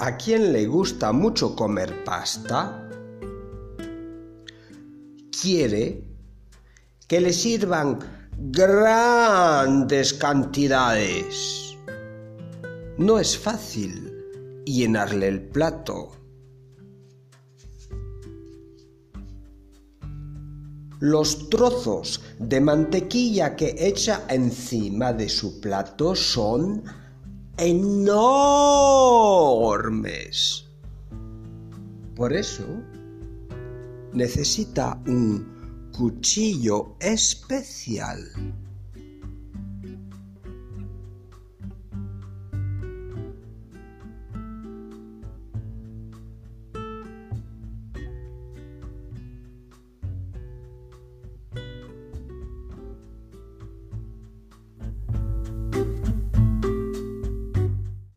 ¿A quién le gusta mucho comer pasta? Quiere que le sirvan grandes cantidades. No es fácil llenarle el plato. Los trozos de mantequilla que echa encima de su plato son enormes. Por eso necesita un cuchillo especial.